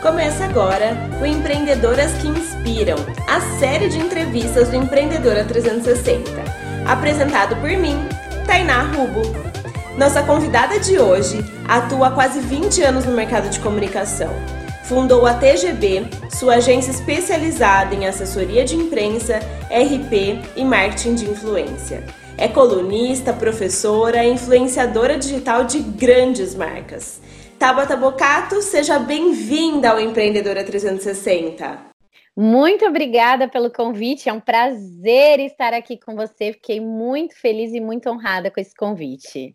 Começa agora o Empreendedoras que Inspiram, a série de entrevistas do Empreendedora 360. Apresentado por mim, Tainá Rubo. Nossa convidada de hoje atua há quase 20 anos no mercado de comunicação. Fundou a TGB, sua agência especializada em assessoria de imprensa, RP e marketing de influência. É colunista, professora influenciadora digital de grandes marcas. Tabata Bocato, seja bem-vinda ao Empreendedora 360. Muito obrigada pelo convite, é um prazer estar aqui com você. Fiquei muito feliz e muito honrada com esse convite.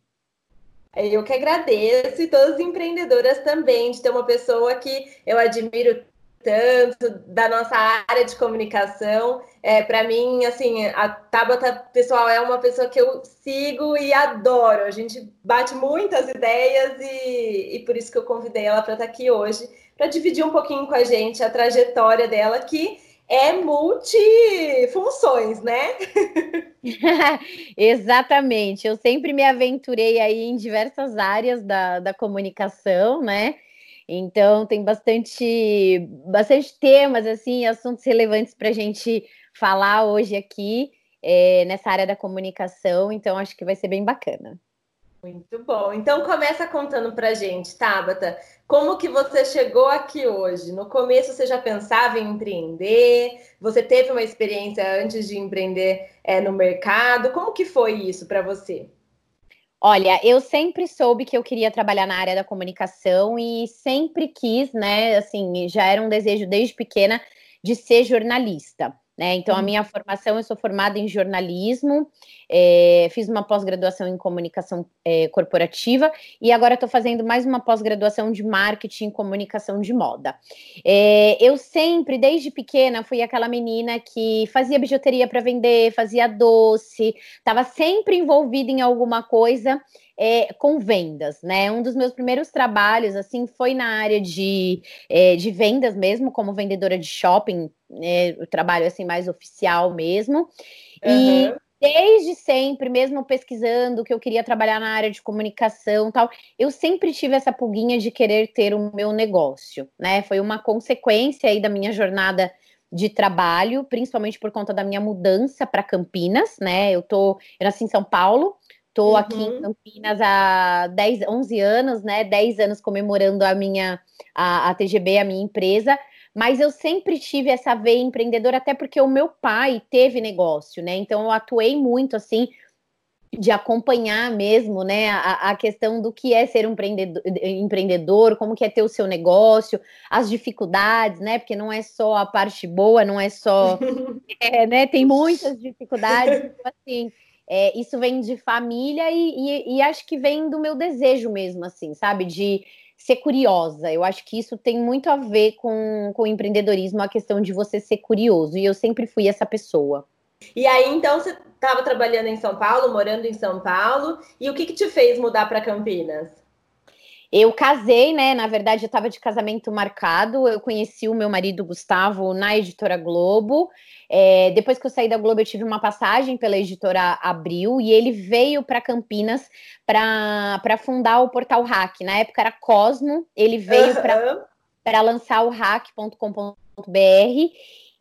Eu que agradeço e todas as empreendedoras também, de ter uma pessoa que eu admiro tanto da nossa área de comunicação. É, para mim, assim, a Tabata, pessoal, é uma pessoa que eu sigo e adoro. A gente bate muitas ideias e, e por isso que eu convidei ela para estar aqui hoje, para dividir um pouquinho com a gente a trajetória dela, que é multifunções, né? Exatamente. Eu sempre me aventurei aí em diversas áreas da, da comunicação, né? Então tem bastante, bastante temas, assim, assuntos relevantes para a gente falar hoje aqui é, nessa área da comunicação. Então acho que vai ser bem bacana. Muito bom. Então começa contando para gente, Tabata, como que você chegou aqui hoje? No começo você já pensava em empreender? Você teve uma experiência antes de empreender é, no mercado? Como que foi isso para você? Olha, eu sempre soube que eu queria trabalhar na área da comunicação e sempre quis, né? Assim, já era um desejo desde pequena de ser jornalista. Né? Então, a uhum. minha formação, eu sou formada em jornalismo, é, fiz uma pós-graduação em comunicação é, corporativa e agora estou fazendo mais uma pós-graduação de marketing e comunicação de moda. É, eu sempre, desde pequena, fui aquela menina que fazia bijuteria para vender, fazia doce, estava sempre envolvida em alguma coisa é, com vendas, né? Um dos meus primeiros trabalhos, assim, foi na área de, é, de vendas mesmo, como vendedora de shopping, né? o trabalho, assim, mais oficial mesmo. Uhum. E desde sempre, mesmo pesquisando que eu queria trabalhar na área de comunicação tal, eu sempre tive essa pulguinha de querer ter o meu negócio, né? Foi uma consequência aí da minha jornada de trabalho, principalmente por conta da minha mudança para Campinas, né? Eu tô, eu nasci em São Paulo, Estou uhum. aqui em uhum. Campinas há 10, 11 anos, né? 10 anos comemorando a minha a, a TGB, a minha empresa. Mas eu sempre tive essa veia empreendedora, até porque o meu pai teve negócio, né? Então eu atuei muito assim de acompanhar mesmo, né, a, a, questão do que é ser um empreendedor, empreendedor, como que é ter o seu negócio, as dificuldades, né, porque não é só a parte boa, não é só, é, né, tem muitas dificuldades, então, assim, é, isso vem de família e, e, e, acho que vem do meu desejo mesmo, assim, sabe? De ser curiosa. Eu acho que isso tem muito a ver com, com o empreendedorismo, a questão de você ser curioso. E eu sempre fui essa pessoa. E aí, então, você estava trabalhando em São Paulo, morando em São Paulo, e o que, que te fez mudar para Campinas? Eu casei, né? Na verdade, eu estava de casamento marcado. Eu conheci o meu marido Gustavo na editora Globo. É, depois que eu saí da Globo, eu tive uma passagem pela editora Abril e ele veio para Campinas para fundar o portal Hack. Na época era Cosmo, ele veio uhum. para lançar o hack.com.br.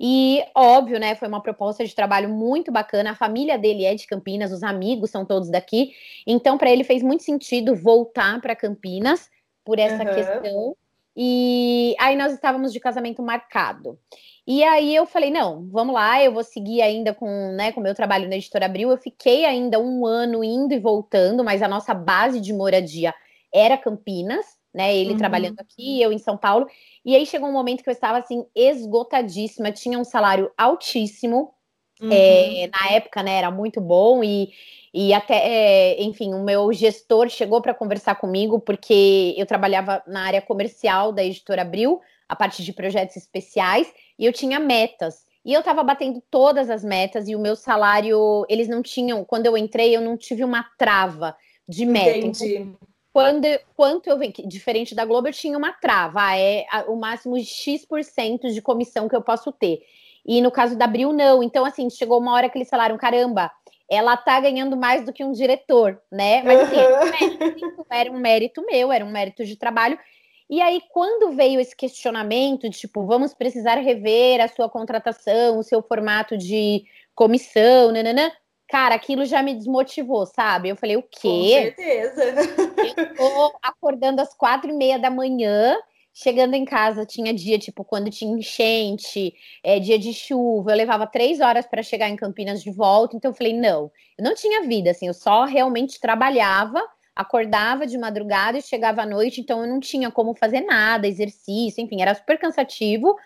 E óbvio, né? Foi uma proposta de trabalho muito bacana. A família dele é de Campinas, os amigos são todos daqui. Então, para ele fez muito sentido voltar para Campinas por essa uhum. questão. E aí nós estávamos de casamento marcado. E aí eu falei, não, vamos lá, eu vou seguir ainda com né, o meu trabalho na Editora Abril. Eu fiquei ainda um ano indo e voltando, mas a nossa base de moradia era Campinas, né? Ele uhum. trabalhando aqui, eu em São Paulo. E aí chegou um momento que eu estava assim, esgotadíssima, tinha um salário altíssimo. Uhum. É, na época, né, era muito bom e, e até, é, enfim, o meu gestor chegou para conversar comigo porque eu trabalhava na área comercial da editora Abril, a parte de projetos especiais, e eu tinha metas. E eu estava batendo todas as metas e o meu salário, eles não tinham, quando eu entrei, eu não tive uma trava de meta. Entendi. Então, quando, quanto eu venho, diferente da Globo, eu tinha uma trava, ah, é o máximo de X% de comissão que eu posso ter. E no caso da Abril, não. Então, assim, chegou uma hora que eles falaram: caramba, ela tá ganhando mais do que um diretor, né? Mas assim, uhum. era um mérito meu, era um mérito de trabalho. E aí, quando veio esse questionamento de tipo, vamos precisar rever a sua contratação, o seu formato de comissão, nananã, cara, aquilo já me desmotivou, sabe? Eu falei, o quê? Com certeza. Eu tô acordando às quatro e meia da manhã, chegando em casa, tinha dia, tipo, quando tinha enchente, é, dia de chuva, eu levava três horas para chegar em Campinas de volta, então eu falei, não, eu não tinha vida, assim, eu só realmente trabalhava, acordava de madrugada e chegava à noite, então eu não tinha como fazer nada, exercício, enfim, era super cansativo,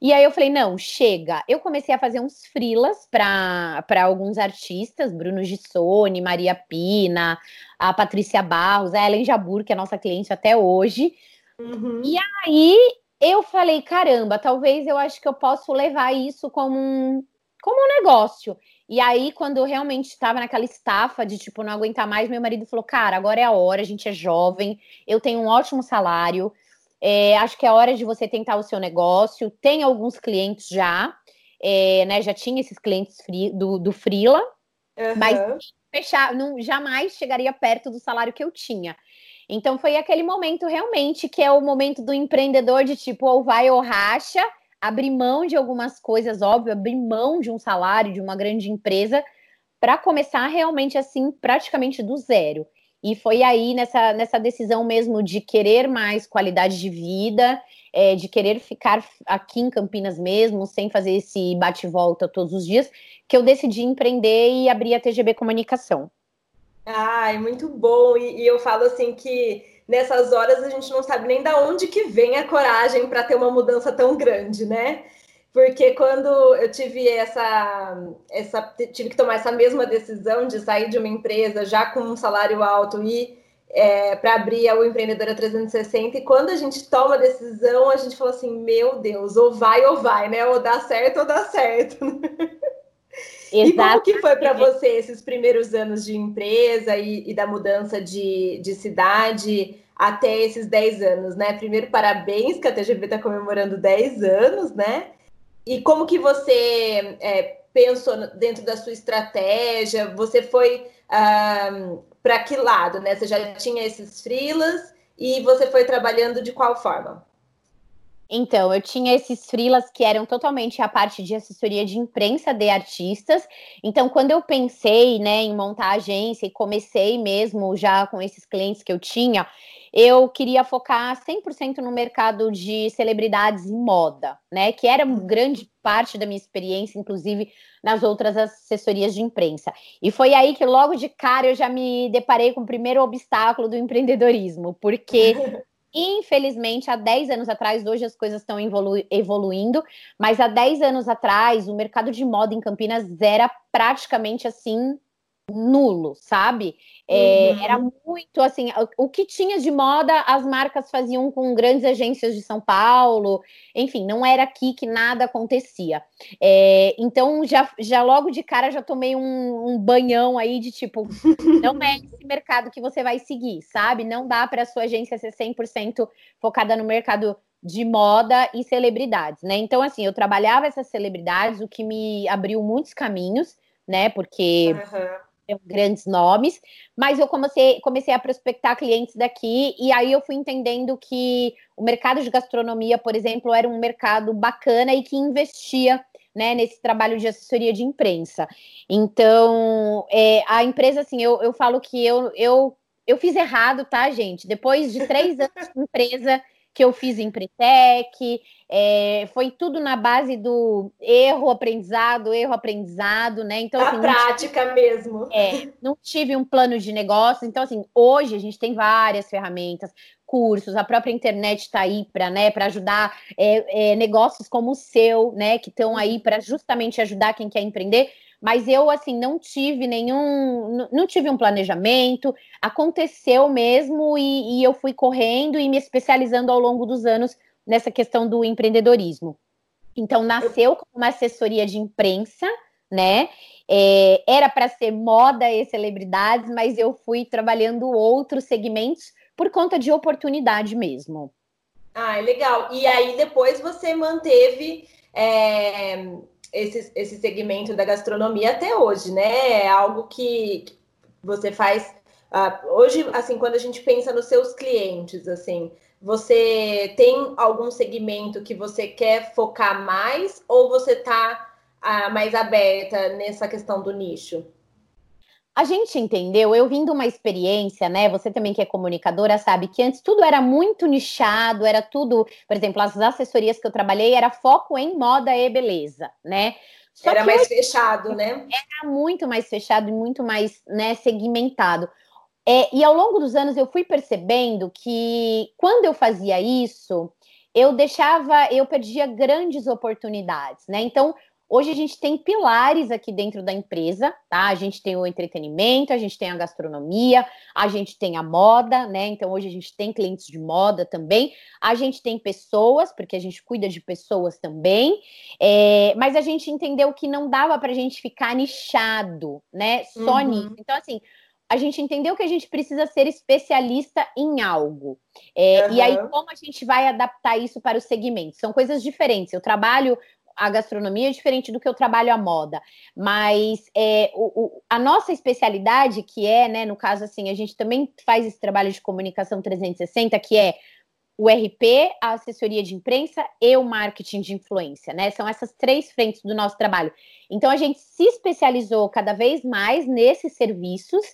e aí eu falei, não, chega. Eu comecei a fazer uns frilas para alguns artistas, Bruno Gissoni, Maria Pina, a Patrícia Barros, a Ellen Jabur, que é nossa cliente até hoje. Uhum. E aí eu falei, caramba, talvez eu acho que eu posso levar isso como um, como um negócio. E aí, quando eu realmente estava naquela estafa de, tipo, não aguentar mais, meu marido falou, cara, agora é a hora, a gente é jovem, eu tenho um ótimo salário, é, acho que é hora de você tentar o seu negócio. Tem alguns clientes já, é, né? Já tinha esses clientes free, do, do Freela, uhum. mas fechar, não, jamais chegaria perto do salário que eu tinha. Então foi aquele momento realmente que é o momento do empreendedor de tipo, ou vai ou racha, abrir mão de algumas coisas, óbvio, abrir mão de um salário, de uma grande empresa, para começar realmente assim, praticamente do zero. E foi aí nessa, nessa decisão mesmo de querer mais qualidade de vida, é, de querer ficar aqui em Campinas mesmo, sem fazer esse bate-volta todos os dias, que eu decidi empreender e abrir a TGB Comunicação. Ai, muito bom. E, e eu falo assim que nessas horas a gente não sabe nem da onde que vem a coragem para ter uma mudança tão grande, né? Porque quando eu tive essa, essa tive que tomar essa mesma decisão de sair de uma empresa já com um salário alto e é, para abrir o Empreendedora 360, e quando a gente toma a decisão, a gente fala assim, meu Deus, ou vai ou vai, né? Ou dá certo ou dá certo. E como que foi para você esses primeiros anos de empresa e, e da mudança de, de cidade até esses 10 anos, né? Primeiro, parabéns que a TGV está comemorando 10 anos, né? E como que você é, pensou dentro da sua estratégia? Você foi para que lado, né? Você já tinha esses freelas e você foi trabalhando de qual forma? Então, eu tinha esses freelas que eram totalmente a parte de assessoria de imprensa de artistas. Então, quando eu pensei, né, em montar a agência e comecei mesmo já com esses clientes que eu tinha, eu queria focar 100% no mercado de celebridades e moda, né? Que era grande parte da minha experiência, inclusive nas outras assessorias de imprensa. E foi aí que logo de cara eu já me deparei com o primeiro obstáculo do empreendedorismo, porque Infelizmente, há 10 anos atrás, hoje as coisas estão evolu evoluindo, mas há 10 anos atrás, o mercado de moda em Campinas era praticamente assim nulo, sabe? É, uhum. Era muito assim, o que tinha de moda as marcas faziam com grandes agências de São Paulo, enfim, não era aqui que nada acontecia. É, então já, já logo de cara já tomei um, um banhão aí de tipo, não é esse mercado que você vai seguir, sabe? Não dá para sua agência ser 100% focada no mercado de moda e celebridades, né? Então assim, eu trabalhava essas celebridades, o que me abriu muitos caminhos, né? Porque uhum grandes nomes, mas eu comecei, comecei a prospectar clientes daqui e aí eu fui entendendo que o mercado de gastronomia, por exemplo, era um mercado bacana e que investia né, nesse trabalho de assessoria de imprensa. Então, é, a empresa, assim, eu, eu falo que eu, eu, eu fiz errado, tá, gente? Depois de três anos de empresa que eu fiz em Pretec, é, foi tudo na base do erro, aprendizado, erro, aprendizado, né? Então, a assim, prática tive, mesmo. É, não tive um plano de negócio. Então, assim, hoje a gente tem várias ferramentas, cursos, a própria internet está aí para né, ajudar é, é, negócios como o seu, né? Que estão aí para justamente ajudar quem quer empreender mas eu assim não tive nenhum, não tive um planejamento, aconteceu mesmo e, e, eu fui correndo e me especializando ao longo dos anos nessa questão do empreendedorismo. Então nasceu como uma assessoria de imprensa, né? É, era para ser moda e celebridades, mas eu fui trabalhando outros segmentos por conta de oportunidade mesmo. Ah, legal. E aí depois você manteve é esse, esse segmento da gastronomia até hoje, né? É algo que você faz uh, hoje, assim, quando a gente pensa nos seus clientes, assim, Você tem algum segmento que você quer focar mais ou você está ah, mais aberta nessa questão do nicho? A gente entendeu, eu vim de uma experiência, né? Você também que é comunicadora sabe que antes tudo era muito nichado, era tudo, por exemplo, as assessorias que eu trabalhei era foco em moda e beleza, né? Só era mais fechado, né? Era muito mais fechado e muito mais né, segmentado. É, e ao longo dos anos eu fui percebendo que quando eu fazia isso, eu deixava, eu perdia grandes oportunidades, né? Então, Hoje a gente tem pilares aqui dentro da empresa, tá? A gente tem o entretenimento, a gente tem a gastronomia, a gente tem a moda, né? Então hoje a gente tem clientes de moda também, a gente tem pessoas, porque a gente cuida de pessoas também, é, mas a gente entendeu que não dava para a gente ficar nichado, né? Só uhum. nisso. Então, assim, a gente entendeu que a gente precisa ser especialista em algo. É, uhum. E aí, como a gente vai adaptar isso para os segmentos? São coisas diferentes. Eu trabalho a gastronomia é diferente do que eu trabalho a moda, mas é, o, o, a nossa especialidade, que é, né, no caso assim, a gente também faz esse trabalho de comunicação 360, que é o RP, a assessoria de imprensa e o marketing de influência, né? São essas três frentes do nosso trabalho. Então a gente se especializou cada vez mais nesses serviços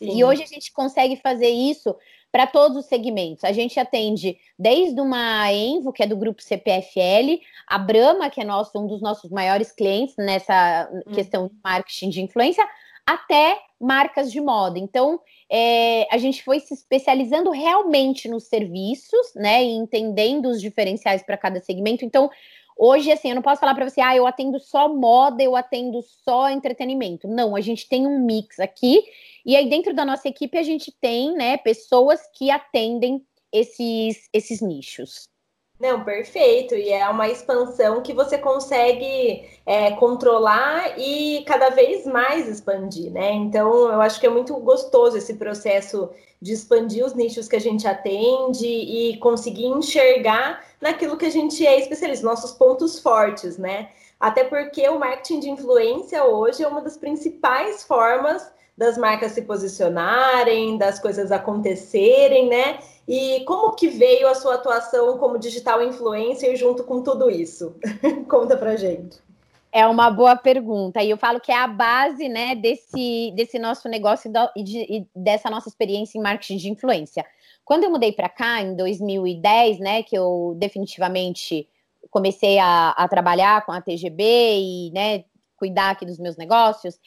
Sim. e hoje a gente consegue fazer isso para todos os segmentos. A gente atende desde uma Envo, que é do grupo CPFL, a Brahma, que é nosso, um dos nossos maiores clientes nessa hum. questão de marketing de influência, até marcas de moda. Então, é, a gente foi se especializando realmente nos serviços, né, e entendendo os diferenciais para cada segmento. Então, Hoje, assim, eu não posso falar para você, ah, eu atendo só moda, eu atendo só entretenimento. Não, a gente tem um mix aqui, e aí dentro da nossa equipe a gente tem, né, pessoas que atendem esses, esses nichos. Não, perfeito. E é uma expansão que você consegue é, controlar e cada vez mais expandir, né? Então, eu acho que é muito gostoso esse processo de expandir os nichos que a gente atende e conseguir enxergar naquilo que a gente é especialista, nossos pontos fortes, né? Até porque o marketing de influência hoje é uma das principais formas das marcas se posicionarem, das coisas acontecerem, né? E como que veio a sua atuação como digital influencer junto com tudo isso? Conta pra gente. É uma boa pergunta. E eu falo que é a base né, desse, desse nosso negócio e, de, e dessa nossa experiência em marketing de influência. Quando eu mudei para cá, em 2010, né, que eu definitivamente comecei a, a trabalhar com a TGB e né, cuidar aqui dos meus negócios,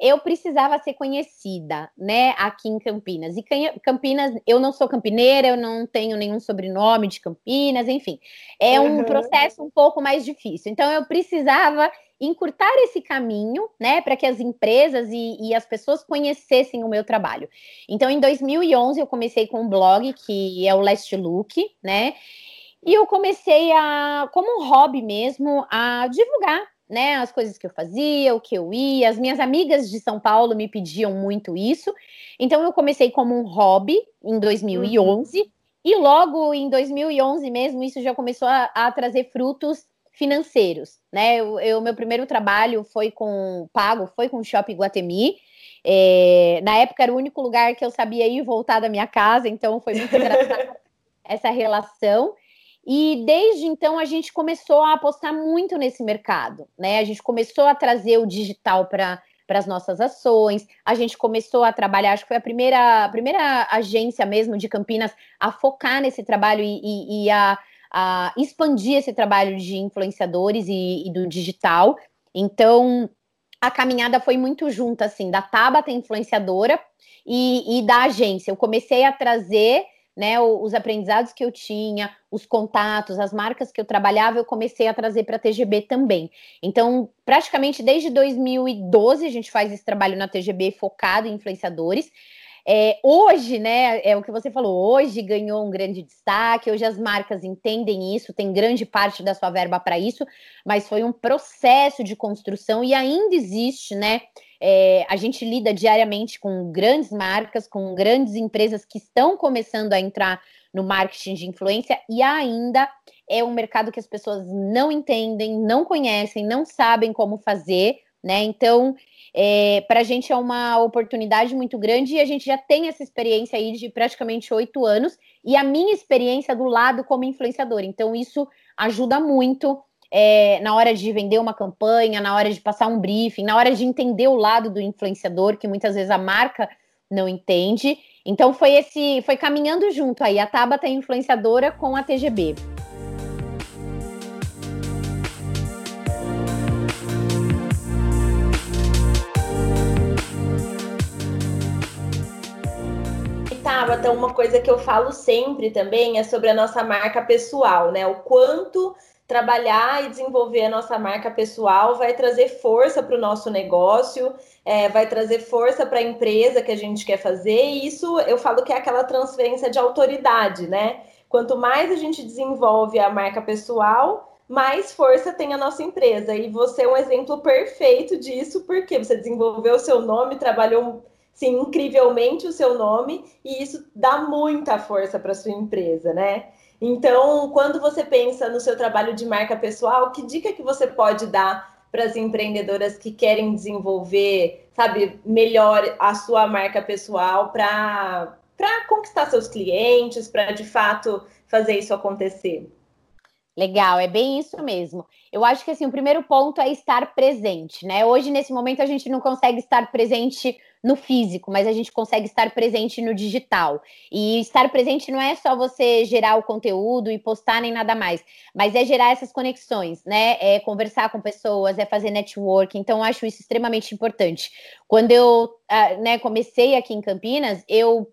eu precisava ser conhecida, né, aqui em Campinas. E Campinas, eu não sou campineira, eu não tenho nenhum sobrenome de Campinas, enfim. É um uhum. processo um pouco mais difícil. Então, eu precisava encurtar esse caminho, né, para que as empresas e, e, as pessoas conhecessem o meu trabalho. Então, em 2011, eu comecei com um blog que é o Last Look, né, e eu comecei a, como um hobby mesmo, a divulgar né, as coisas que eu fazia, o que eu ia. As minhas amigas de São Paulo me pediam muito isso. Então eu comecei como um hobby em 2011 uhum. e logo em 2011 mesmo isso já começou a, a trazer frutos financeiros, né? O meu primeiro trabalho foi com pago, foi com o Shopping Guatemi. É, na época era o único lugar que eu sabia ir e voltar da minha casa, então foi muito engraçado essa relação. E desde então a gente começou a apostar muito nesse mercado, né? A gente começou a trazer o digital para para as nossas ações. A gente começou a trabalhar, acho que foi a primeira, a primeira agência mesmo de Campinas a focar nesse trabalho e, e, e a, a, expandir esse trabalho de influenciadores e, e, do digital. Então, a caminhada foi muito junta, assim, da Tabata influenciadora e, e da agência. Eu comecei a trazer né, os aprendizados que eu tinha, os contatos, as marcas que eu trabalhava, eu comecei a trazer para a TGB também. Então, praticamente desde 2012 a gente faz esse trabalho na TGB focado em influenciadores. É, hoje, né, é o que você falou, hoje ganhou um grande destaque, hoje as marcas entendem isso, tem grande parte da sua verba para isso, mas foi um processo de construção e ainda existe, né, é, a gente lida diariamente com grandes marcas, com grandes empresas que estão começando a entrar no marketing de influência e ainda é um mercado que as pessoas não entendem, não conhecem, não sabem como fazer, né? Então, é, para a gente é uma oportunidade muito grande e a gente já tem essa experiência aí de praticamente oito anos e a minha experiência do lado como influenciadora. Então, isso ajuda muito é, na hora de vender uma campanha, na hora de passar um briefing, na hora de entender o lado do influenciador, que muitas vezes a marca não entende. Então foi esse, foi caminhando junto aí a Tabata influenciadora com a TGB. Tabata, uma coisa que eu falo sempre também é sobre a nossa marca pessoal, né? O quanto trabalhar e desenvolver a nossa marca pessoal vai trazer força para o nosso negócio, é, vai trazer força para a empresa que a gente quer fazer, e isso eu falo que é aquela transferência de autoridade, né? Quanto mais a gente desenvolve a marca pessoal, mais força tem a nossa empresa. E você é um exemplo perfeito disso, porque você desenvolveu o seu nome, trabalhou sim, incrivelmente o seu nome, e isso dá muita força para sua empresa, né? Então, quando você pensa no seu trabalho de marca pessoal, que dica que você pode dar para as empreendedoras que querem desenvolver, sabe, melhor a sua marca pessoal para para conquistar seus clientes, para de fato fazer isso acontecer? Legal, é bem isso mesmo. Eu acho que assim, o primeiro ponto é estar presente, né? Hoje, nesse momento, a gente não consegue estar presente no físico, mas a gente consegue estar presente no digital. E estar presente não é só você gerar o conteúdo e postar nem nada mais, mas é gerar essas conexões, né? É conversar com pessoas, é fazer network. Então, acho isso extremamente importante. Quando eu ah, né, comecei aqui em Campinas, eu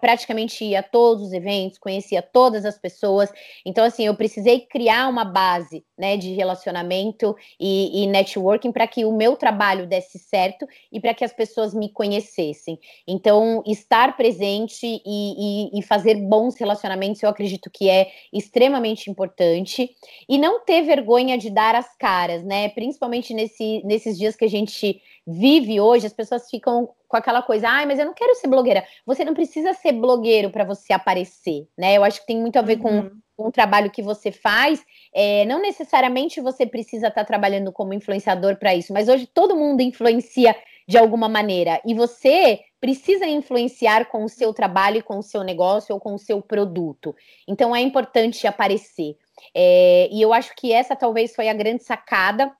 praticamente ia a todos os eventos, conhecia todas as pessoas. Então, assim, eu precisei criar uma base né, de relacionamento e, e networking para que o meu trabalho desse certo e para que as pessoas me conhecessem. Então, estar presente e, e, e fazer bons relacionamentos, eu acredito que é extremamente importante. E não ter vergonha de dar as caras, né? Principalmente nesse, nesses dias que a gente vive hoje, as pessoas ficam com aquela coisa, ai, ah, mas eu não quero ser blogueira. Você não precisa ser blogueiro para você aparecer, né? Eu acho que tem muito a ver uhum. com, com o trabalho que você faz. É, não necessariamente você precisa estar tá trabalhando como influenciador para isso, mas hoje todo mundo influencia de alguma maneira. E você precisa influenciar com o seu trabalho, com o seu negócio ou com o seu produto. Então é importante aparecer. É, e eu acho que essa talvez foi a grande sacada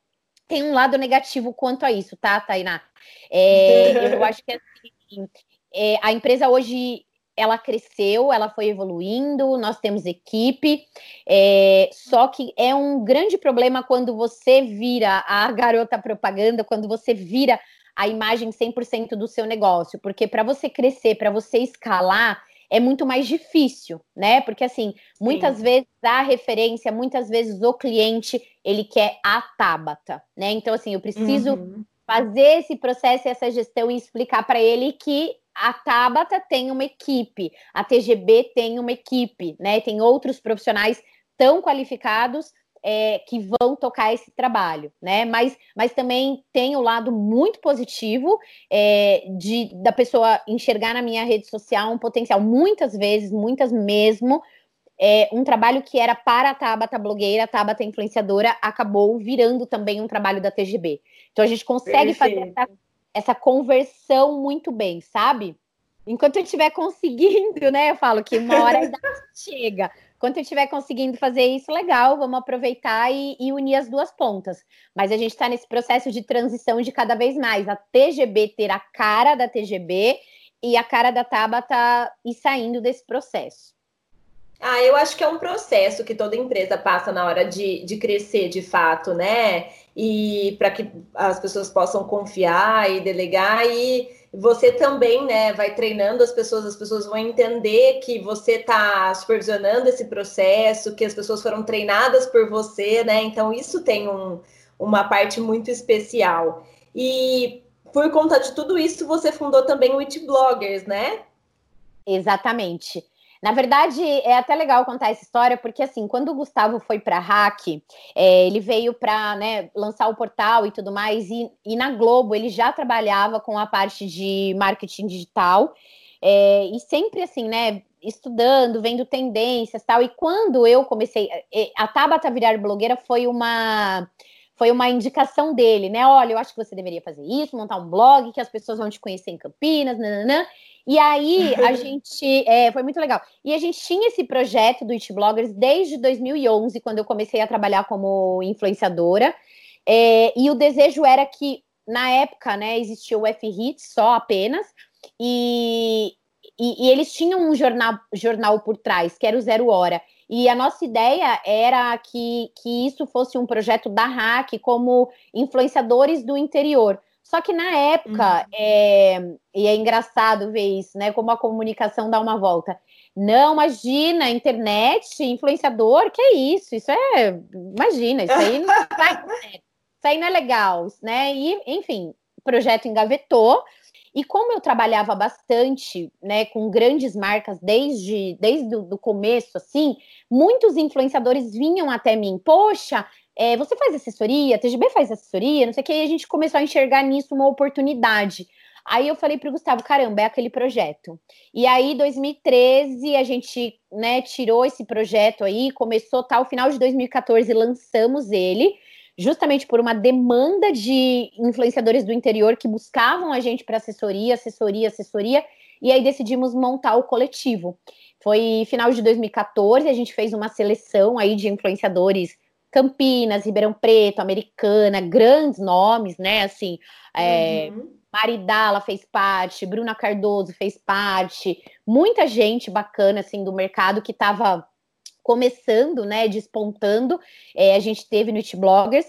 tem um lado negativo quanto a isso, tá, Tainá? É, eu acho que assim, é, a empresa hoje ela cresceu, ela foi evoluindo, nós temos equipe, é, só que é um grande problema quando você vira a garota propaganda, quando você vira a imagem 100% do seu negócio, porque para você crescer, para você escalar, é muito mais difícil, né? Porque assim, muitas Sim. vezes a referência, muitas vezes o cliente, ele quer a Tabata, né? Então assim, eu preciso uhum. fazer esse processo e essa gestão e explicar para ele que a Tabata tem uma equipe, a TGB tem uma equipe, né? Tem outros profissionais tão qualificados é, que vão tocar esse trabalho, né? Mas, mas também tem o lado muito positivo é, de da pessoa enxergar na minha rede social um potencial, muitas vezes, muitas mesmo, é, um trabalho que era para a Tabata blogueira, a Tabata influenciadora, acabou virando também um trabalho da TGB. Então a gente consegue fazer essa, essa conversão muito bem, sabe? Enquanto eu estiver conseguindo, né? Eu falo que uma hora chega. Quando eu estiver conseguindo fazer isso, legal, vamos aproveitar e, e unir as duas pontas. Mas a gente está nesse processo de transição de cada vez mais. A TGB ter a cara da TGB e a cara da Tabata ir saindo desse processo. Ah, eu acho que é um processo que toda empresa passa na hora de, de crescer de fato, né? E para que as pessoas possam confiar e delegar e você também, né, vai treinando as pessoas, as pessoas vão entender que você está supervisionando esse processo, que as pessoas foram treinadas por você, né? Então isso tem um, uma parte muito especial. E por conta de tudo isso, você fundou também o It Bloggers, né? Exatamente. Na verdade, é até legal contar essa história, porque assim, quando o Gustavo foi para Hack, é, ele veio para né, lançar o portal e tudo mais, e, e, na Globo ele já trabalhava com a parte de marketing digital, é, e sempre assim, né, estudando, vendo tendências tal. E quando eu comecei, é, a Tabata virar blogueira foi uma foi uma indicação dele, né? Olha, eu acho que você deveria fazer isso, montar um blog que as pessoas vão te conhecer em Campinas, nananã. E aí a gente é, foi muito legal. E a gente tinha esse projeto do It Bloggers desde 2011, quando eu comecei a trabalhar como influenciadora. É, e o desejo era que na época, né, existia o F-Hit só apenas, e, e, e, eles tinham um jornal, jornal por trás, que era o Zero Hora. E a nossa ideia era que, que isso fosse um projeto da Hack como influenciadores do interior. Só que na época, uhum. é, e é engraçado ver isso, né? Como a comunicação dá uma volta. Não, imagina, internet, influenciador, que é isso? Isso é. Imagina, isso aí não vai. Isso aí não é legal, né? E, enfim, o projeto engavetou. E como eu trabalhava bastante, né, com grandes marcas desde, desde o começo, assim, muitos influenciadores vinham até mim, poxa, é, você faz assessoria, a TGB faz assessoria, não sei o que, e a gente começou a enxergar nisso uma oportunidade. Aí eu falei para o Gustavo, caramba, é aquele projeto. E aí, 2013, a gente né, tirou esse projeto aí, começou tal, final de 2014, lançamos ele justamente por uma demanda de influenciadores do interior que buscavam a gente para assessoria, assessoria, assessoria, e aí decidimos montar o coletivo. Foi final de 2014, a gente fez uma seleção aí de influenciadores Campinas, Ribeirão Preto, Americana, grandes nomes, né? Assim, é, uhum. Maridala fez parte, Bruna Cardoso fez parte, muita gente bacana assim do mercado que estava começando, né, despontando, é, a gente teve no It Bloggers,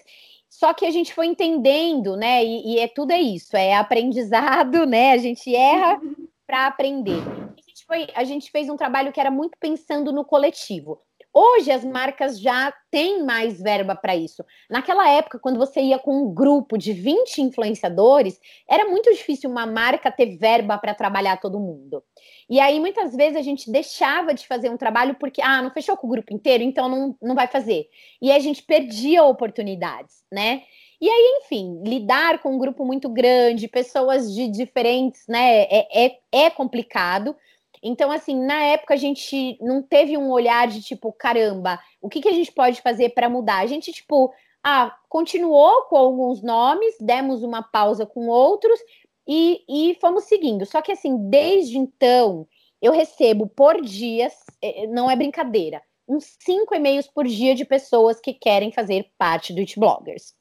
só que a gente foi entendendo, né, e, e, é tudo é isso, é aprendizado, né, a gente erra para aprender. A gente, foi, a gente fez um trabalho que era muito pensando no coletivo. Hoje as marcas já têm mais verba para isso. Naquela época, quando você ia com um grupo de 20 influenciadores, era muito difícil uma marca ter verba para trabalhar todo mundo. E aí, muitas vezes, a gente deixava de fazer um trabalho porque, ah, não fechou com o grupo inteiro, então não, não vai fazer. E a gente perdia oportunidades, né? E aí, enfim, lidar com um grupo muito grande, pessoas de diferentes, né, é, é, é complicado. Então, assim, na época a gente não teve um olhar de tipo, caramba, o que, que a gente pode fazer para mudar? A gente, tipo, ah, continuou com alguns nomes, demos uma pausa com outros e, e fomos seguindo. Só que, assim, desde então, eu recebo por dias, é, não é brincadeira, uns cinco e-mails por dia de pessoas que querem fazer parte do It Bloggers.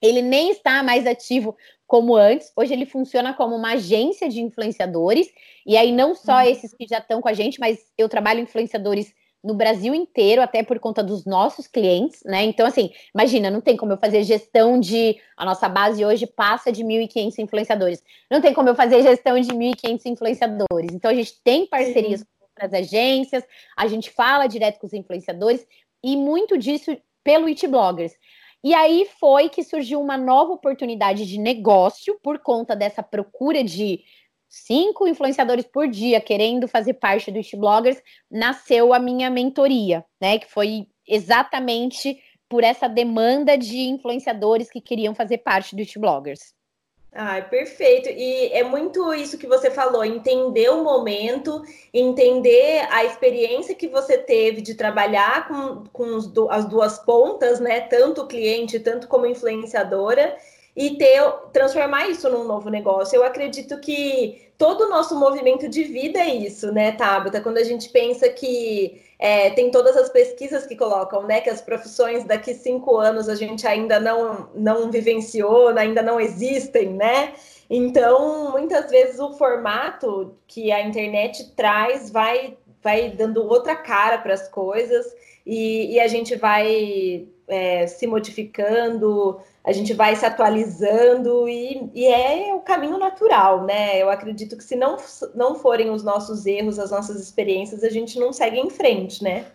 Ele nem está mais ativo como antes. Hoje ele funciona como uma agência de influenciadores. E aí, não só uhum. esses que já estão com a gente, mas eu trabalho influenciadores no Brasil inteiro, até por conta dos nossos clientes, né? Então, assim, imagina, não tem como eu fazer gestão de. A nossa base hoje passa de 1.500 influenciadores. Não tem como eu fazer gestão de 1.500 influenciadores. Então, a gente tem parcerias Sim. com outras agências, a gente fala direto com os influenciadores, e muito disso pelo It Bloggers. E aí foi que surgiu uma nova oportunidade de negócio por conta dessa procura de cinco influenciadores por dia querendo fazer parte do It Bloggers, nasceu a minha mentoria, né? Que foi exatamente por essa demanda de influenciadores que queriam fazer parte do It Bloggers. Ai, perfeito. E é muito isso que você falou, entender o momento, entender a experiência que você teve de trabalhar com, com as duas pontas, né? Tanto cliente, tanto como influenciadora, e ter, transformar isso num novo negócio. Eu acredito que todo o nosso movimento de vida é isso, né, Tabata? Quando a gente pensa que é, tem todas as pesquisas que colocam, né, que as profissões daqui cinco anos a gente ainda não, não vivenciou, ainda não existem, né? Então, muitas vezes o formato que a internet traz vai, vai dando outra cara para as coisas e, e, a gente vai é, se modificando, a gente vai se atualizando e, e, é o caminho natural, né? Eu acredito que se não, não forem os nossos erros, as nossas experiências, a gente não segue em frente, né?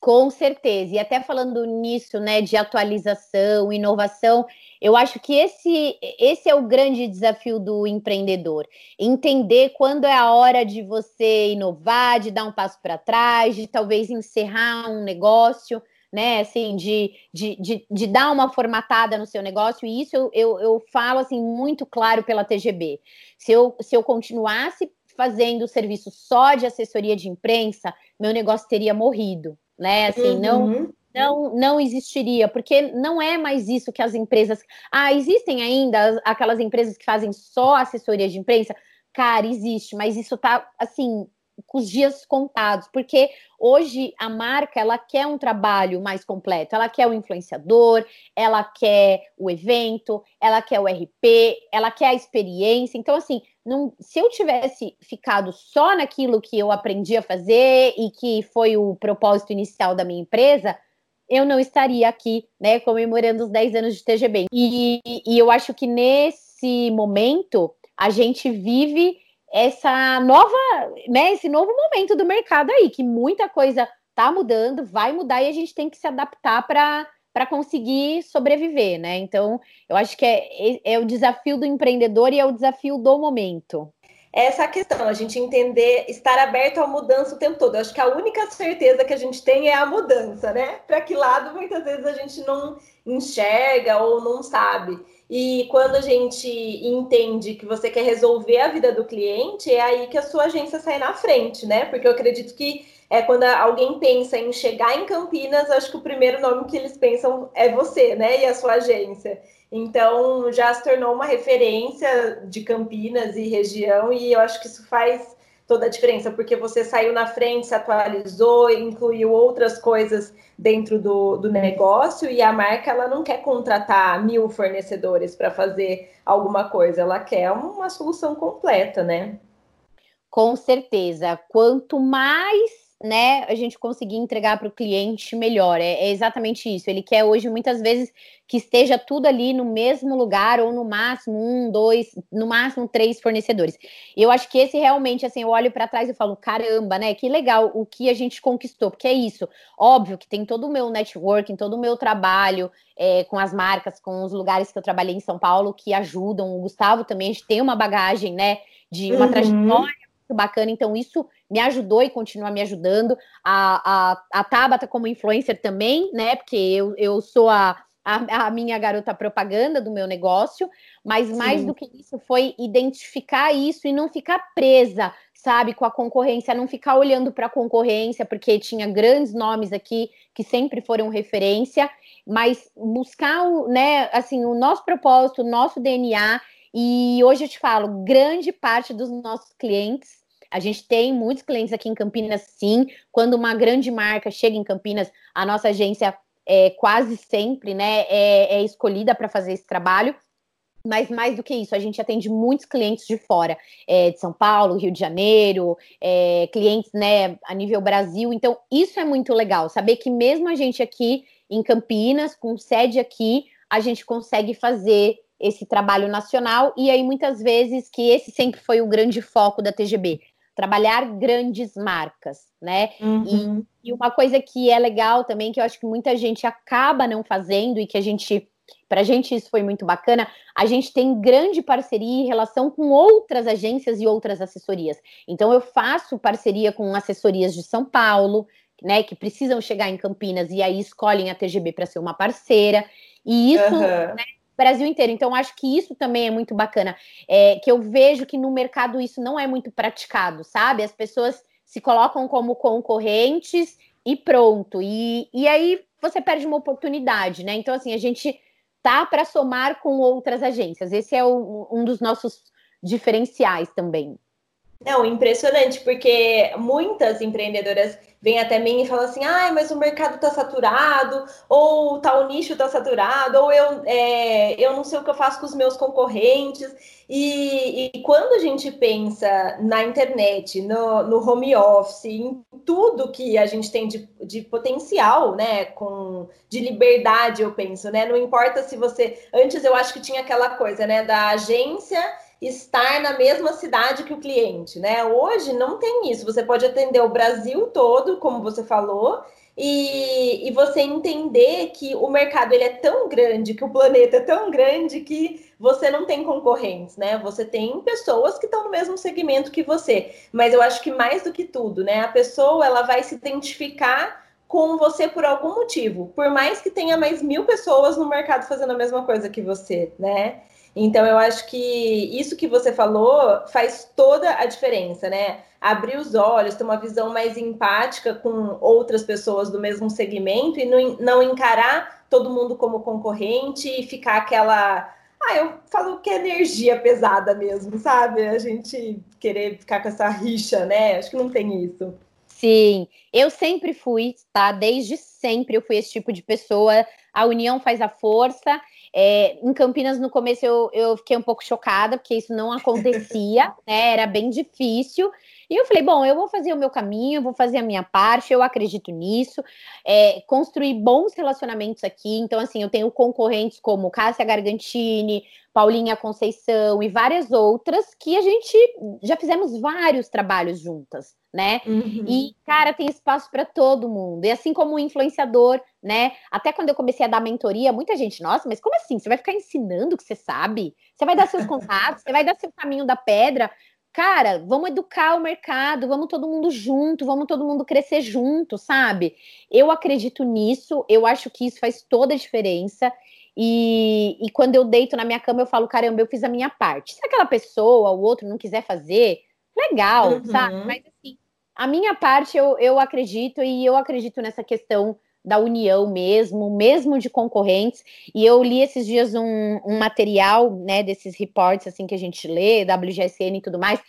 Com certeza. E até falando nisso, né, de atualização, inovação, eu acho que esse, esse é o grande desafio do empreendedor. Entender quando é a hora de você inovar, de dar um passo para trás, de talvez encerrar um negócio né? Assim, de, de, de, de, dar uma formatada no seu negócio, e isso eu, eu, eu falo assim muito claro pela TGB. Se eu, se eu continuasse fazendo serviço só de assessoria de imprensa, meu negócio teria morrido, né? Assim, uhum. não não, não existiria, porque não é mais isso que as empresas. Ah, existem ainda aquelas empresas que fazem só assessoria de imprensa? Cara, existe, mas isso tá assim com os dias contados, porque hoje a marca ela quer um trabalho mais completo, ela quer o influenciador, ela quer o evento, ela quer o RP, ela quer a experiência. Então, assim, não, se eu tivesse ficado só naquilo que eu aprendi a fazer e que foi o propósito inicial da minha empresa, eu não estaria aqui, né, comemorando os 10 anos de TGB. E, e eu acho que nesse momento a gente vive essa nova, né, esse novo momento do mercado aí, que muita coisa tá mudando, vai mudar e a gente tem que se adaptar para conseguir sobreviver, né? Então, eu acho que é, é o desafio do empreendedor e é o desafio do momento essa questão, a gente entender, estar aberto à mudança o tempo todo. Eu acho que a única certeza que a gente tem é a mudança, né? Para que lado muitas vezes a gente não enxerga ou não sabe. E quando a gente entende que você quer resolver a vida do cliente, é aí que a sua agência sai na frente, né? Porque eu acredito que é quando alguém pensa em chegar em Campinas, acho que o primeiro nome que eles pensam é você, né? E a sua agência. Então já se tornou uma referência de Campinas e região, e eu acho que isso faz toda a diferença, porque você saiu na frente, se atualizou, incluiu outras coisas dentro do, do negócio, e a marca ela não quer contratar mil fornecedores para fazer alguma coisa, ela quer uma solução completa, né? Com certeza. Quanto mais né, a gente conseguir entregar para o cliente melhor. É, é, exatamente isso. Ele quer hoje, muitas vezes, que esteja tudo ali no mesmo lugar, ou no máximo um, dois, no máximo três fornecedores. Eu acho que esse realmente, assim, eu olho para trás e falo, caramba, né? Que legal o que a gente conquistou, porque é isso. Óbvio que tem todo o meu networking, todo o meu trabalho é, com as marcas, com os lugares que eu trabalhei em São Paulo que ajudam. O Gustavo também, a gente tem uma bagagem, né? De uma uhum. trajetória bacana, então isso me ajudou e continua me ajudando. A, a, a Tabata como influencer também, né? Porque eu, eu sou a, a, a minha garota propaganda do meu negócio, mas mais Sim. do que isso foi identificar isso e não ficar presa, sabe, com a concorrência, não ficar olhando para a concorrência, porque tinha grandes nomes aqui que sempre foram referência, mas buscar o, né, assim, o nosso propósito, o nosso DNA. E hoje eu te falo, grande parte dos nossos clientes a gente tem muitos clientes aqui em Campinas, sim. Quando uma grande marca chega em Campinas, a nossa agência é quase sempre né, é, é escolhida para fazer esse trabalho. Mas mais do que isso, a gente atende muitos clientes de fora, é, de São Paulo, Rio de Janeiro, é, clientes né, a nível Brasil. Então, isso é muito legal, saber que mesmo a gente aqui em Campinas, com sede aqui, a gente consegue fazer esse trabalho nacional, e aí muitas vezes que esse sempre foi o grande foco da TGB, trabalhar grandes marcas, né? Uhum. E, e, uma coisa que é legal também, que eu acho que muita gente acaba não fazendo e que a gente, para a gente isso foi muito bacana, a gente tem grande parceria em relação com outras agências e outras assessorias. Então eu faço parceria com assessorias de São Paulo, né, que precisam chegar em Campinas e aí escolhem a TGB para ser uma parceira. E isso, uhum. né, Brasil inteiro. Então, acho que isso também é muito bacana. É, que eu vejo que no mercado isso não é muito praticado, sabe? As pessoas se colocam como concorrentes e pronto. E, e aí você perde uma oportunidade, né? Então, assim, a gente tá para somar com outras agências. Esse é o, um dos nossos diferenciais também. Não, impressionante, porque muitas empreendedoras vêm até mim e falam assim: ah, mas o mercado está saturado, ou tal nicho está saturado, ou eu, é, eu não sei o que eu faço com os meus concorrentes. E, e quando a gente pensa na internet, no, no, home office, em tudo que a gente tem de, de potencial, né? Com, de liberdade, eu penso, né? Não importa se você. Antes eu acho que tinha aquela coisa, né? Da agência estar na mesma cidade que o cliente, né? Hoje não tem isso. Você pode atender o Brasil todo, como você falou, e, e você entender que o mercado ele é tão grande, que o planeta é tão grande que você não tem concorrentes, né? Você tem pessoas que estão no mesmo segmento que você. Mas eu acho que mais do que tudo, né? A pessoa ela vai se identificar com você por algum motivo, por mais que tenha mais mil pessoas no mercado fazendo a mesma coisa que você, né? Então, eu acho que isso que você falou faz toda a diferença, né? Abrir os olhos, ter uma visão mais empática com outras pessoas do mesmo segmento e não, não encarar todo mundo como concorrente e ficar aquela. Ah, eu falo que é energia pesada mesmo, sabe? A gente querer ficar com essa rixa, né? Acho que não tem isso. Sim, eu sempre fui, tá? Desde sempre eu fui esse tipo de pessoa. A união faz a força. É, em Campinas, no começo, eu, eu fiquei um pouco chocada, porque isso não acontecia, né? Era bem difícil. E eu falei, bom, eu vou fazer o meu caminho, vou fazer a minha parte, eu acredito nisso, é, construir bons relacionamentos aqui. Então, assim, eu tenho concorrentes como Cássia Gargantini, Paulinha Conceição e várias outras que a gente já fizemos vários trabalhos juntas, né? Uhum. E, cara, tem espaço para todo mundo. E assim como o influenciador, né? Até quando eu comecei a dar mentoria, muita gente, nossa, mas como assim? Você vai ficar ensinando o que você sabe? Você vai dar seus contatos, você vai dar seu caminho da pedra cara, vamos educar o mercado, vamos todo mundo junto, vamos todo mundo crescer junto, sabe? Eu acredito nisso, eu acho que isso faz toda a diferença. E, e quando eu deito na minha cama, eu falo, caramba, eu fiz a minha parte. Se aquela pessoa, o outro, não quiser fazer, legal, uhum. sabe? Mas assim, a minha parte eu, eu acredito e eu acredito nessa questão da união mesmo, mesmo de concorrentes. E eu li esses dias um, um material, né, desses reports assim que a gente lê, WGSN e tudo mais,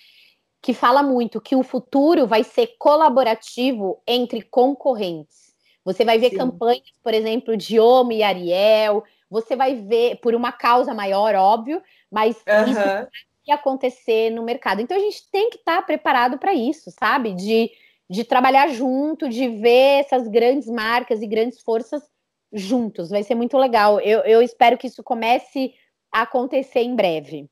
que fala muito que o futuro vai ser colaborativo entre concorrentes. Você vai ver Sim. campanhas, por exemplo, de Omo e Ariel, você vai ver por uma causa maior, óbvio, mas uhum. isso vai acontecer no mercado. Então a gente tem que estar tá preparado para isso, sabe? De de trabalhar junto, de ver essas grandes marcas e grandes forças juntos. Vai ser muito legal. Eu, eu espero que isso comece a acontecer em breve.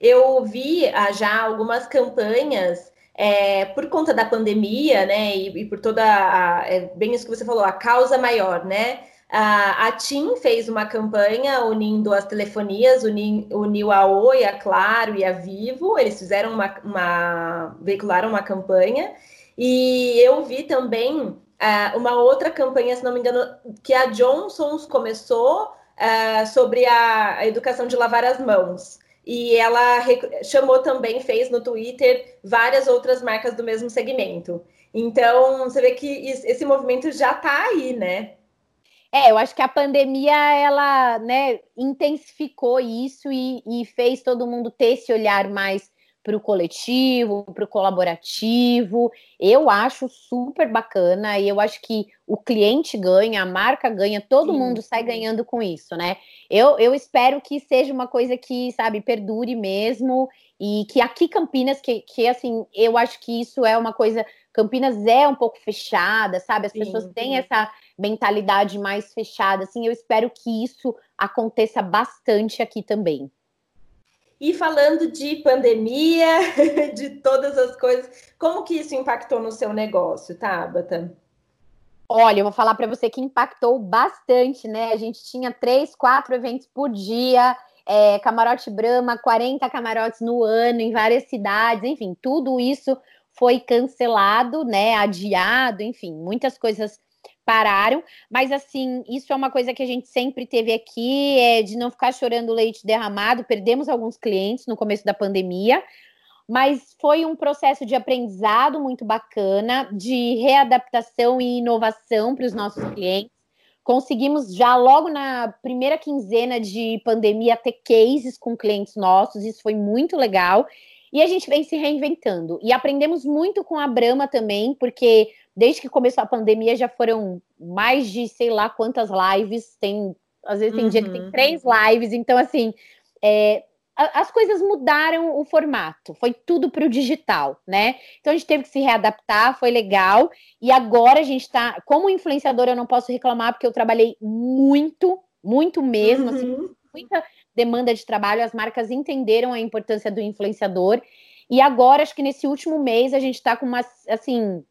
Eu vi ah, já algumas campanhas é, por conta da pandemia, né, e, e por toda a, é bem isso que você falou, a causa maior, né? A, a TIM fez uma campanha unindo as telefonias, uni, uniu a Oi, a Claro e a Vivo. Eles fizeram uma, uma veicularam uma campanha e eu vi também uh, uma outra campanha, se não me engano, que a Johnson's começou uh, sobre a, a, educação de lavar as mãos. E ela chamou também, fez no Twitter várias outras marcas do mesmo segmento. Então, você vê que esse movimento já está aí, né? É, eu acho que a pandemia ela, né, intensificou isso e, e fez todo mundo ter esse olhar mais para o coletivo, para o colaborativo. Eu acho super bacana e eu acho que o cliente ganha, a marca ganha, todo sim, mundo sai ganhando com isso, né? Eu, eu espero que seja uma coisa que, sabe, perdure mesmo e que aqui Campinas, que, que assim, eu acho que isso é uma coisa. Campinas é um pouco fechada, sabe? As sim, pessoas têm essa mentalidade mais fechada, assim. Eu espero que isso aconteça bastante aqui também. E falando de pandemia, de todas as coisas, como que isso impactou no seu negócio, Tabata? Olha, eu vou falar para você que impactou bastante, né? A gente tinha três, quatro eventos por dia, é, camarote Brahma, 40 camarotes no ano em várias cidades, enfim, tudo isso foi cancelado, né? Adiado, enfim, muitas coisas pararam, mas assim, isso é uma coisa que a gente sempre teve aqui, é de não ficar chorando leite derramado. Perdemos alguns clientes no começo da pandemia, mas foi um processo de aprendizado muito bacana, de readaptação e inovação para os nossos clientes. Conseguimos já logo na primeira quinzena de pandemia ter cases com clientes nossos, isso foi muito legal. E a gente vem se reinventando. E aprendemos muito com a Brama também, porque desde que começou a pandemia já foram mais de sei lá quantas lives. Tem, às vezes tem uhum. dia que tem uhum. três lives, então assim. É, as coisas mudaram o formato, foi tudo para o digital, né? Então a gente teve que se readaptar, foi legal. E agora a gente está, como influenciadora, eu não posso reclamar, porque eu trabalhei muito, muito mesmo, assim, uhum. assim, muita demanda de trabalho, as marcas entenderam a importância do influenciador. E agora, acho que nesse último mês, a gente está com uma, assim,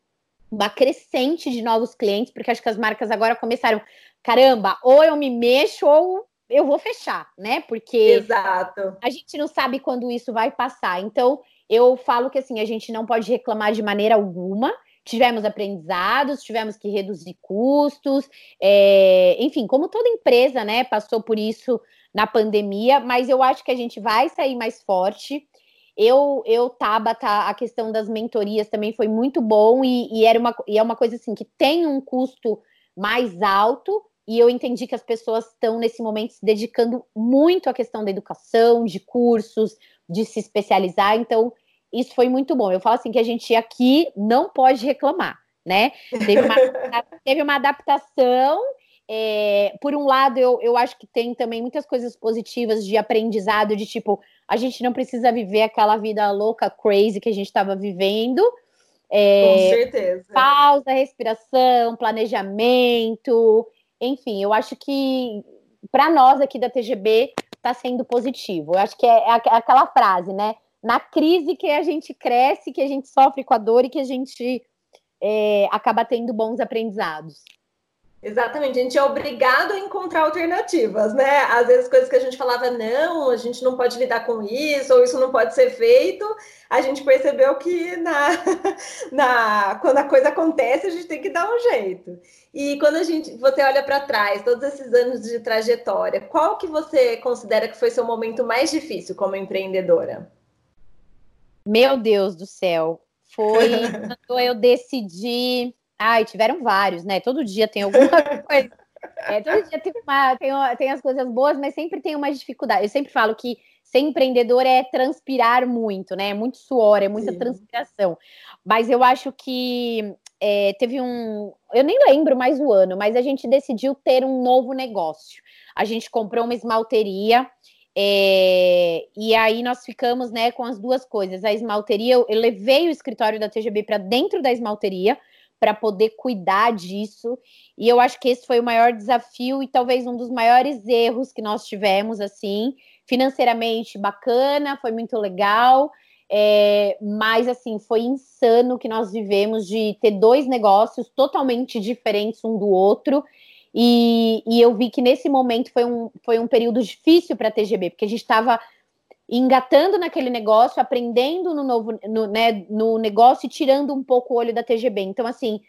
uma crescente de novos clientes, porque acho que as marcas agora começaram, caramba, ou eu me mexo ou eu vou fechar, né? Porque Exato. a gente não sabe quando isso vai passar. Então, eu falo que assim, a gente não pode reclamar de maneira alguma, tivemos aprendizados, tivemos que reduzir custos, é, enfim, como toda empresa, né, passou por isso na pandemia, mas eu acho que a gente vai sair mais forte. Eu, eu Tabata, a questão das mentorias também foi muito bom e, e era uma, e é uma coisa assim que tem um custo mais alto, e eu entendi que as pessoas estão nesse momento se dedicando muito à questão da educação, de cursos, de se especializar. Então, isso foi muito bom. Eu falo assim que a gente aqui não pode reclamar, né? Teve uma, teve uma adaptação. É, por um lado, eu, eu acho que tem também muitas coisas positivas de aprendizado, de tipo, a gente não precisa viver aquela vida louca, crazy que a gente estava vivendo. É, Com certeza. Pausa, respiração, planejamento, enfim, eu acho que para nós aqui da TGB está sendo positivo. Eu acho que é, é, aquela frase, né? na crise que a gente cresce, que a gente sofre com a dor e que a gente é, acaba tendo bons aprendizados. Exatamente, a gente é obrigado a encontrar alternativas, né? Às vezes coisas que a gente falava, não, a gente não pode lidar com isso, ou isso não pode ser feito, a gente percebeu que na, na, quando a coisa acontece, a gente tem que dar um jeito. E quando a gente, você olha para trás, todos esses anos de trajetória, qual que você considera que foi seu momento mais difícil como empreendedora? Meu Deus do céu. Foi quando eu decidi. Ai, tiveram vários, né? Todo dia tem alguma coisa. É, todo dia tem, uma, tem, tem as coisas boas, mas sempre tem uma dificuldade. Eu sempre falo que ser empreendedor é transpirar muito, né? É muito suor, é muita Sim. transpiração. Mas eu acho que é, teve um. Eu nem lembro mais o ano, mas a gente decidiu ter um novo negócio. A gente comprou uma esmalteria é, e aí nós ficamos né, com as duas coisas. A esmalteria, eu, eu levei o escritório da TGB para dentro da esmalteria para poder cuidar disso. E eu acho que esse foi o maior desafio e talvez um dos maiores erros que nós tivemos, assim, financeiramente bacana, foi muito legal. É, mas assim, foi insano que nós vivemos de ter dois negócios totalmente diferentes um do outro e, e eu vi que nesse momento foi um, foi um período difícil para a TGB, porque a gente estava engatando naquele negócio, aprendendo no novo no, né, no negócio e tirando um pouco o olho da TGB. Então, assim,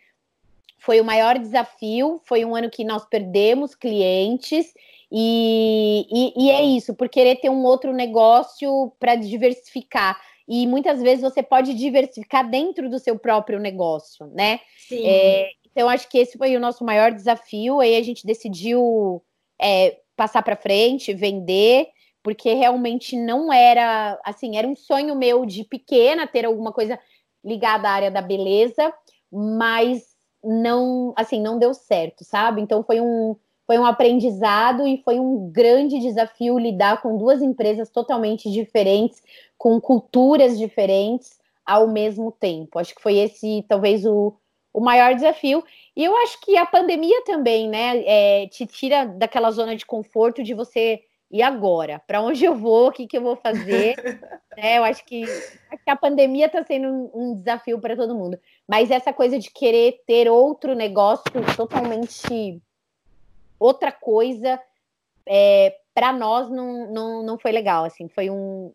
foi o maior desafio. Foi um ano que nós perdemos clientes. E, e, e é isso, por querer ter um outro negócio para diversificar. E muitas vezes você pode diversificar dentro do seu próprio negócio, né? Sim. É, então, acho que esse foi o nosso maior desafio. Aí a gente decidiu é, passar para frente, vender, porque realmente não era assim, era um sonho meu de pequena ter alguma coisa ligada à área da beleza, mas não, assim, não deu certo, sabe? Então foi um foi um aprendizado e foi um grande desafio lidar com duas empresas totalmente diferentes, com culturas diferentes ao mesmo tempo. Acho que foi esse talvez o, o maior desafio. E eu acho que a pandemia também, né, é, te tira daquela zona de conforto de você e agora? Para onde eu vou? O que, que eu vou fazer? é, eu acho que, acho que a pandemia está sendo um, um desafio para todo mundo. Mas essa coisa de querer ter outro negócio totalmente outra coisa, é, para nós não, não, não foi legal. Assim, foi um,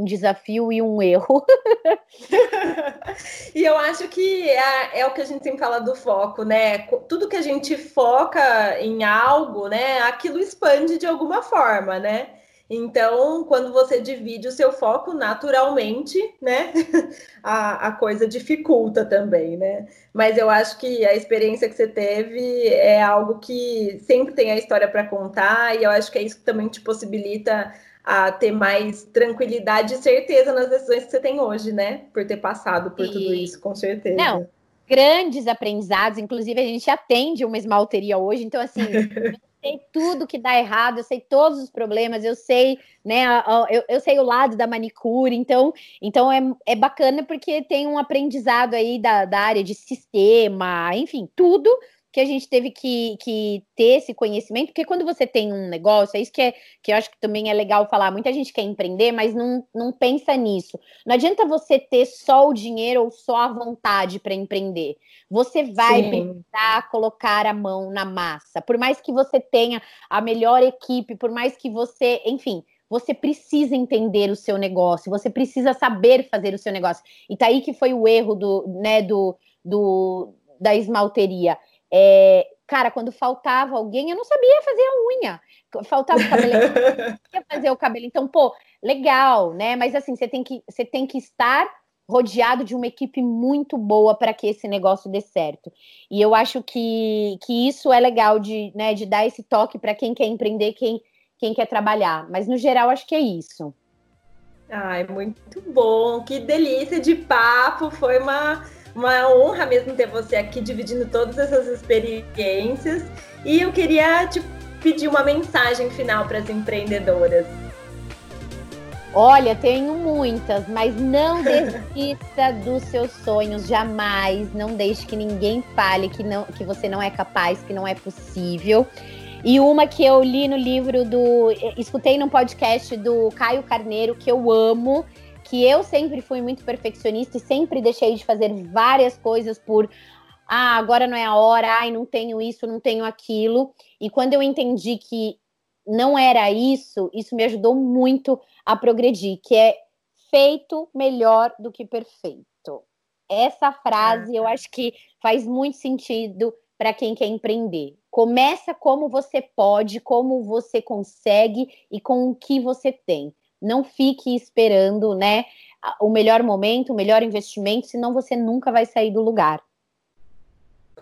um desafio e um erro. e eu acho que é, é, o que a gente sempre fala do foco, né? Tudo que a gente foca em algo, né? Aquilo expande de alguma forma, né? Então, quando você divide o seu foco, naturalmente, né, a, a coisa dificulta também, né? Mas eu acho que a experiência que você teve é algo que sempre tem a história para contar, e eu acho que é isso que também te possibilita a ter mais tranquilidade e certeza nas decisões que você tem hoje, né? Por ter passado por e... tudo isso, com certeza. Não, grandes aprendizados. Inclusive, a gente atende uma esmalteria hoje, então, assim. eu sei tudo que dá errado, eu sei todos os problemas, eu sei, né, eu, eu sei o lado da manicure, então, então é, é bacana porque tem um aprendizado aí da, da área de sistema, enfim, tudo que a gente teve que, que ter esse conhecimento, porque quando você tem um negócio, é isso que, é, que eu acho que também é legal falar. Muita gente quer empreender, mas não, não pensa nisso. Não adianta você ter só o dinheiro ou só a vontade para empreender. Você vai Sim. precisar colocar a mão na massa. Por mais que você tenha a melhor equipe, por mais que você, enfim, você precisa entender o seu negócio, você precisa saber fazer o seu negócio. E tá aí que foi o erro do, né, do, do, da esmalteria. É, cara, quando faltava alguém, eu não sabia fazer a unha. Faltava o cabelo, eu fazer o cabelo. Então, pô, legal, né? Mas assim, você tem que, você tem que estar rodeado de uma equipe muito boa para que esse negócio dê certo. E eu acho que, que isso é legal de, né, de dar esse toque para quem quer empreender, quem, quem quer trabalhar. Mas no geral, acho que é isso. Ai, muito bom, que delícia de papo, foi uma, uma honra mesmo ter você aqui dividindo todas essas experiências. E eu queria te pedir uma mensagem final para as empreendedoras. Olha, tenho muitas, mas não desista dos seus sonhos jamais. Não deixe que ninguém fale que, não, que você não é capaz, que não é possível. E uma que eu li no livro do. Escutei num podcast do Caio Carneiro, que eu amo, que eu sempre fui muito perfeccionista e sempre deixei de fazer várias coisas por. Ah, agora não é a hora, ai, não tenho isso, não tenho aquilo. E quando eu entendi que não era isso, isso me ajudou muito a progredir, que é feito melhor do que perfeito. Essa frase eu acho que faz muito sentido para quem quer empreender. Começa como você pode, como você consegue e com o que você tem. Não fique esperando, né, o melhor momento, o melhor investimento, senão você nunca vai sair do lugar.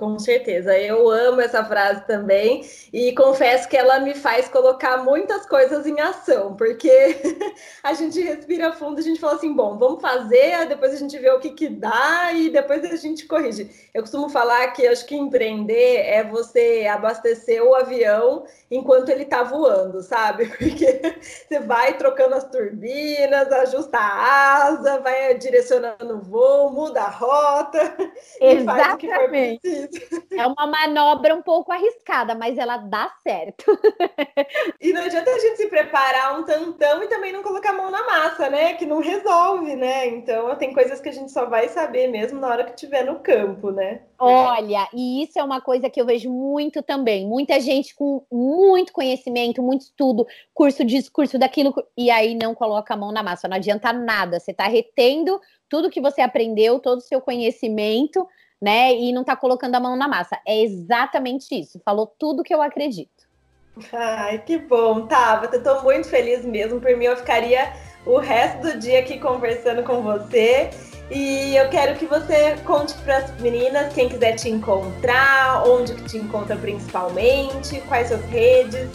Com certeza, eu amo essa frase também e confesso que ela me faz colocar muitas coisas em ação, porque a gente respira fundo, a gente fala assim, bom, vamos fazer, depois a gente vê o que que dá e depois a gente corrige. Eu costumo falar que acho que empreender é você abastecer o avião enquanto ele está voando, sabe? Porque você vai trocando as turbinas, ajusta a asa, vai direcionando o voo, muda a rota Exatamente. e faz o que for preciso. É uma manobra um pouco arriscada, mas ela dá certo. E não adianta a gente se preparar um tantão e também não colocar a mão na massa, né? Que não resolve, né? Então tem coisas que a gente só vai saber mesmo na hora que estiver no campo, né? Olha, e isso é uma coisa que eu vejo muito também. Muita gente com muito conhecimento, muito estudo, curso disso, curso daquilo, e aí não coloca a mão na massa. Não adianta nada. Você está retendo tudo que você aprendeu, todo o seu conhecimento, né? E não tá colocando a mão na massa. É exatamente isso. Falou tudo que eu acredito. Ai, que bom, Tava. Eu tô muito feliz mesmo. Por mim, eu ficaria o resto do dia aqui conversando com você. E eu quero que você conte para as meninas quem quiser te encontrar, onde que te encontra principalmente, quais suas redes.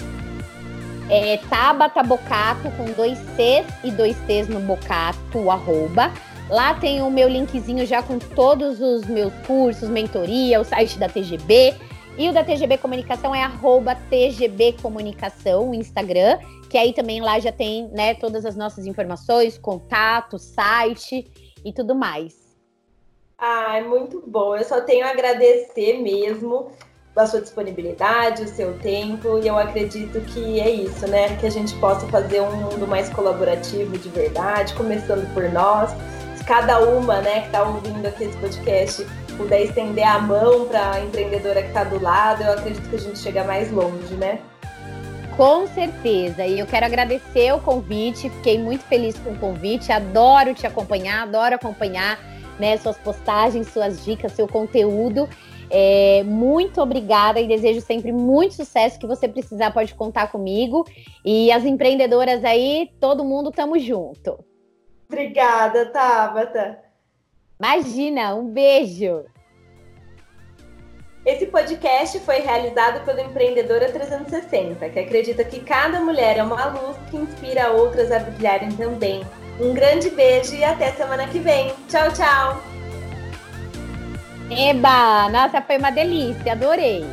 É Tabata Bocato com dois Cs e dois T's no Bocato, arroba. Lá tem o meu linkzinho já com todos os meus cursos, mentoria, o site da TGB. E o da TGB Comunicação é arroba TGB Comunicação, o Instagram, que aí também lá já tem né, todas as nossas informações, contato, site e tudo mais. Ah, é muito bom. Eu só tenho a agradecer mesmo a sua disponibilidade, o seu tempo, e eu acredito que é isso, né? Que a gente possa fazer um mundo mais colaborativo de verdade, começando por nós cada uma, né, que está ouvindo aqui esse podcast, puder estender a mão para a empreendedora que está do lado, eu acredito que a gente chega mais longe, né? Com certeza. E eu quero agradecer o convite. Fiquei muito feliz com o convite. Adoro te acompanhar, adoro acompanhar né, suas postagens, suas dicas, seu conteúdo. É, muito obrigada e desejo sempre muito sucesso. Que você precisar, pode contar comigo. E as empreendedoras aí, todo mundo, tamo junto. Obrigada, Tabata. Imagina, um beijo. Esse podcast foi realizado pela Empreendedora 360, que acredita que cada mulher é uma luz que inspira outras a brilharem também. Um grande beijo e até semana que vem. Tchau, tchau. Eba, nossa, foi uma delícia, adorei.